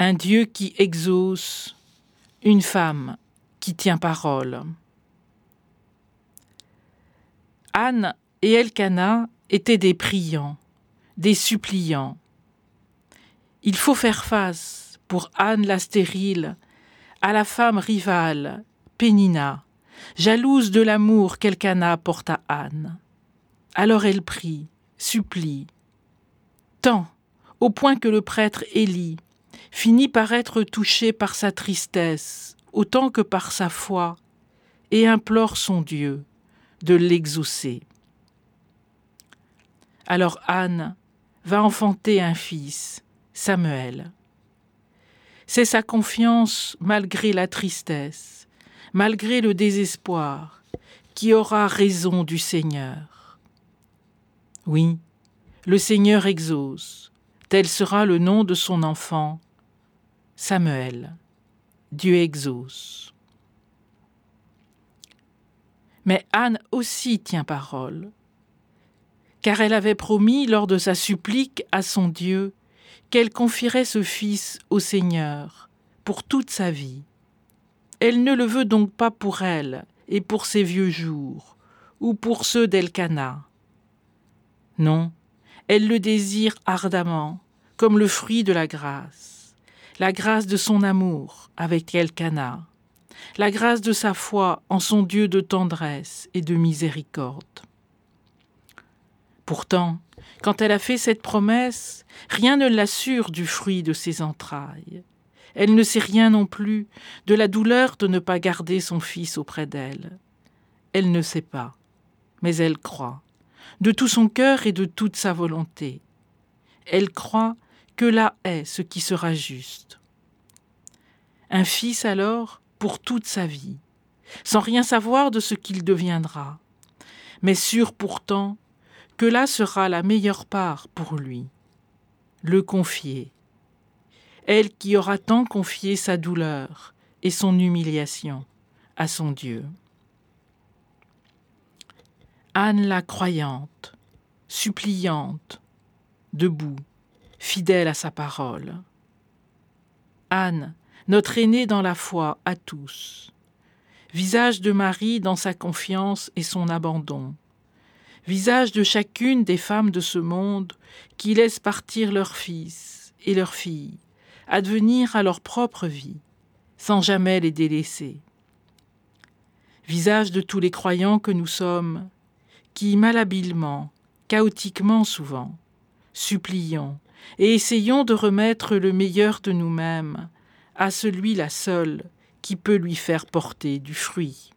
un Dieu qui exauce, une femme qui tient parole. Anne et Elkanah étaient des priants, des suppliants. Il faut faire face, pour Anne la stérile, à la femme rivale, Pénina, jalouse de l'amour qu'Elkanah porte à Anne. Alors elle prie, supplie, tant, au point que le prêtre Élie finit par être touché par sa tristesse autant que par sa foi, et implore son Dieu de l'exaucer. Alors Anne va enfanter un fils, Samuel. C'est sa confiance malgré la tristesse, malgré le désespoir, qui aura raison du Seigneur. Oui, le Seigneur exauce, tel sera le nom de son enfant, Samuel. Dieu exauce. Mais Anne aussi tient parole, car elle avait promis lors de sa supplique à son Dieu qu'elle confierait ce fils au Seigneur pour toute sa vie. Elle ne le veut donc pas pour elle et pour ses vieux jours, ou pour ceux d'Elkana. Non, elle le désire ardemment, comme le fruit de la grâce, la grâce de son amour avec Elkana, la grâce de sa foi en son Dieu de tendresse et de miséricorde. Pourtant, quand elle a fait cette promesse, rien ne l'assure du fruit de ses entrailles. Elle ne sait rien non plus de la douleur de ne pas garder son fils auprès d'elle. Elle ne sait pas, mais elle croit, de tout son cœur et de toute sa volonté. Elle croit que là est ce qui sera juste. Un fils alors pour toute sa vie, sans rien savoir de ce qu'il deviendra, mais sûr pourtant que là sera la meilleure part pour lui, le confier. Elle qui aura tant confié sa douleur et son humiliation à son Dieu. Anne la croyante, suppliante, debout, fidèle à sa parole. Anne, notre aînée dans la foi à tous. Visage de Marie dans sa confiance et son abandon visage de chacune des femmes de ce monde qui laissent partir leurs fils et leurs filles, advenir à leur propre vie, sans jamais les délaisser. Visage de tous les croyants que nous sommes, qui malhabilement, chaotiquement souvent, supplions et essayons de remettre le meilleur de nous-mêmes à celui-là seul qui peut lui faire porter du fruit.